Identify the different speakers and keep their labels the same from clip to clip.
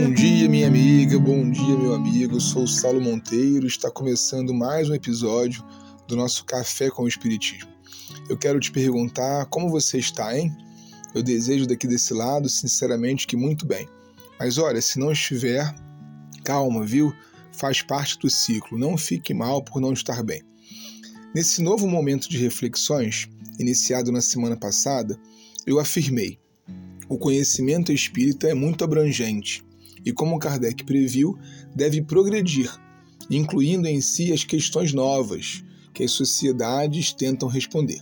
Speaker 1: Bom dia, minha amiga, bom dia, meu amigo. Eu sou o Saulo Monteiro está começando mais um episódio do nosso Café com o Espiritismo. Eu quero te perguntar como você está, hein? Eu desejo daqui desse lado, sinceramente, que muito bem. Mas olha, se não estiver, calma, viu? Faz parte do ciclo. Não fique mal por não estar bem. Nesse novo momento de reflexões, iniciado na semana passada, eu afirmei: o conhecimento espírita é muito abrangente e, como Kardec previu, deve progredir, incluindo em si as questões novas que as sociedades tentam responder.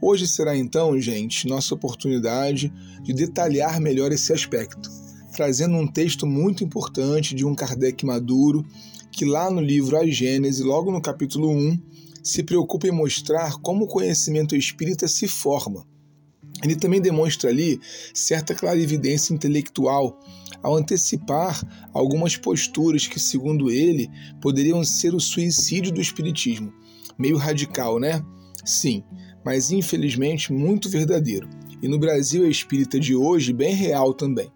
Speaker 1: Hoje será então, gente, nossa oportunidade de detalhar melhor esse aspecto, trazendo um texto muito importante de um Kardec maduro que lá no livro A Gênese, logo no capítulo 1, se preocupa em mostrar como o conhecimento espírita se forma. Ele também demonstra ali certa clarividência intelectual ao antecipar algumas posturas que, segundo ele, poderiam ser o suicídio do espiritismo. Meio radical, né? Sim, mas infelizmente muito verdadeiro. E no Brasil espírita de hoje, bem real também.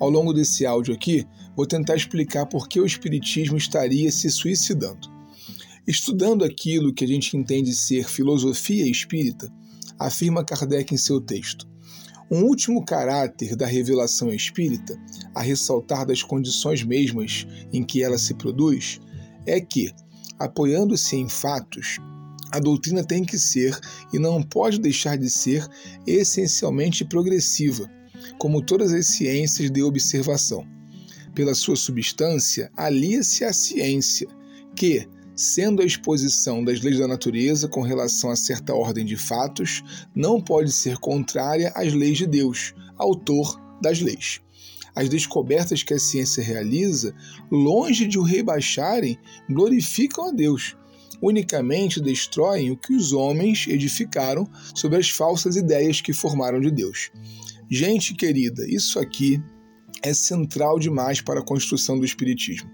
Speaker 1: Ao longo desse áudio aqui, vou tentar explicar por que o espiritismo estaria se suicidando. Estudando aquilo que a gente entende ser filosofia espírita, afirma Kardec em seu texto. Um último caráter da revelação espírita, a ressaltar das condições mesmas em que ela se produz, é que, apoiando-se em fatos, a doutrina tem que ser e não pode deixar de ser essencialmente progressiva, como todas as ciências de observação. Pela sua substância, alia-se à ciência, que, sendo a exposição das leis da natureza com relação a certa ordem de fatos, não pode ser contrária às leis de Deus, autor das leis. As descobertas que a ciência realiza, longe de o rebaixarem, glorificam a Deus. Unicamente destroem o que os homens edificaram sobre as falsas ideias que formaram de Deus. Gente querida, isso aqui é central demais para a construção do Espiritismo.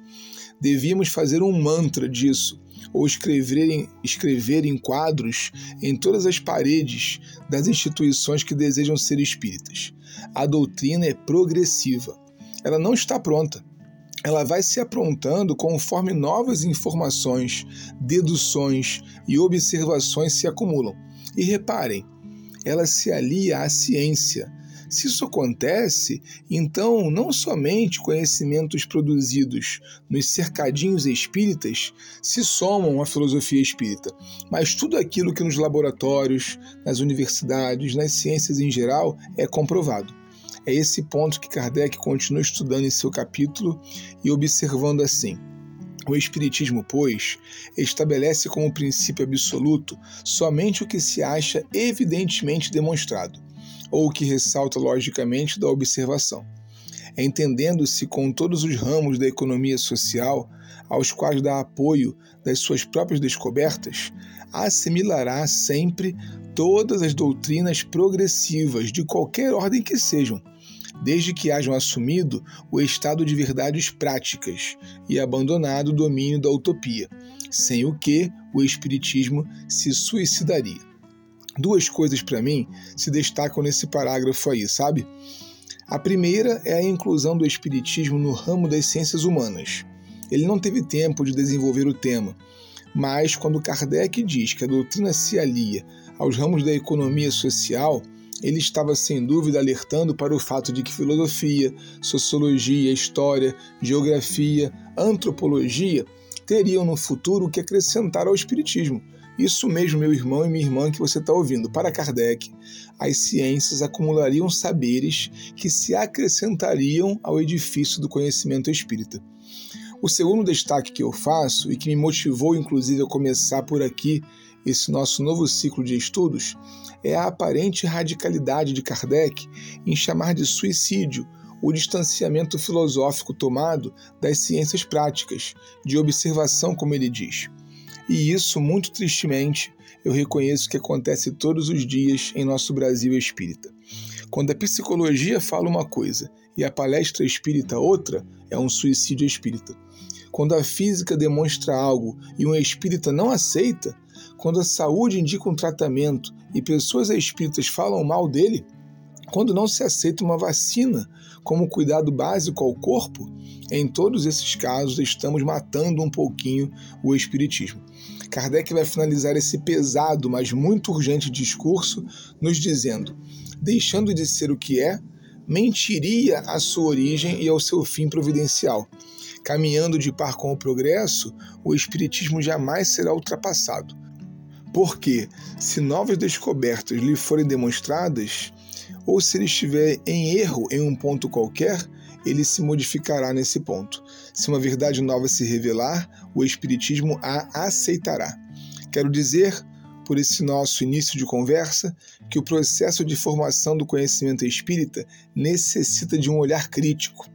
Speaker 1: Devíamos fazer um mantra disso, ou escrever em, escrever em quadros em todas as paredes das instituições que desejam ser espíritas. A doutrina é progressiva. Ela não está pronta. Ela vai se aprontando conforme novas informações, deduções e observações se acumulam. E reparem, ela se alia à ciência, se isso acontece, então não somente conhecimentos produzidos nos cercadinhos espíritas se somam à filosofia espírita, mas tudo aquilo que nos laboratórios, nas universidades, nas ciências em geral é comprovado. É esse ponto que Kardec continua estudando em seu capítulo e observando assim. O Espiritismo, pois, estabelece como princípio absoluto somente o que se acha evidentemente demonstrado, ou que ressalta logicamente da observação, entendendo-se com todos os ramos da economia social aos quais dá apoio das suas próprias descobertas, assimilará sempre todas as doutrinas progressivas de qualquer ordem que sejam, desde que hajam assumido o estado de verdades práticas e abandonado o domínio da utopia, sem o que o Espiritismo se suicidaria duas coisas para mim se destacam nesse parágrafo aí, sabe? A primeira é a inclusão do Espiritismo no ramo das ciências humanas. Ele não teve tempo de desenvolver o tema, mas quando Kardec diz que a doutrina se alia aos ramos da economia social, ele estava sem dúvida alertando para o fato de que filosofia, sociologia, história, geografia, antropologia teriam no futuro o que acrescentar ao Espiritismo isso mesmo, meu irmão e minha irmã, que você está ouvindo. Para Kardec, as ciências acumulariam saberes que se acrescentariam ao edifício do conhecimento espírita. O segundo destaque que eu faço, e que me motivou inclusive a começar por aqui esse nosso novo ciclo de estudos, é a aparente radicalidade de Kardec em chamar de suicídio o distanciamento filosófico tomado das ciências práticas, de observação, como ele diz. E isso, muito tristemente, eu reconheço que acontece todos os dias em nosso Brasil espírita. Quando a psicologia fala uma coisa e a palestra espírita outra, é um suicídio espírita. Quando a física demonstra algo e um espírita não aceita, quando a saúde indica um tratamento e pessoas espíritas falam mal dele, quando não se aceita uma vacina como cuidado básico ao corpo, em todos esses casos estamos matando um pouquinho o Espiritismo. Kardec vai finalizar esse pesado, mas muito urgente discurso nos dizendo: deixando de ser o que é, mentiria à sua origem e ao seu fim providencial. Caminhando de par com o progresso, o Espiritismo jamais será ultrapassado. Porque, se novas descobertas lhe forem demonstradas, ou se ele estiver em erro em um ponto qualquer, ele se modificará nesse ponto. Se uma verdade nova se revelar, o Espiritismo a aceitará. Quero dizer, por esse nosso início de conversa, que o processo de formação do conhecimento espírita necessita de um olhar crítico,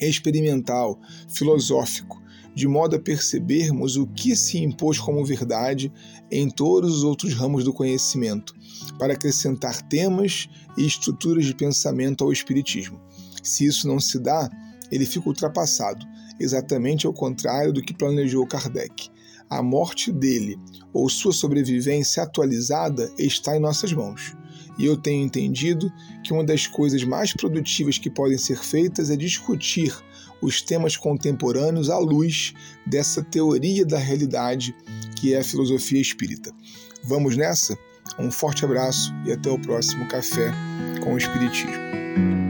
Speaker 1: experimental, filosófico, de modo a percebermos o que se impôs como verdade em todos os outros ramos do conhecimento, para acrescentar temas e estruturas de pensamento ao Espiritismo. Se isso não se dá, ele fica ultrapassado, exatamente ao contrário do que planejou Kardec. A morte dele ou sua sobrevivência atualizada está em nossas mãos. E eu tenho entendido que uma das coisas mais produtivas que podem ser feitas é discutir os temas contemporâneos à luz dessa teoria da realidade que é a filosofia espírita. Vamos nessa? Um forte abraço e até o próximo Café com o Espiritismo.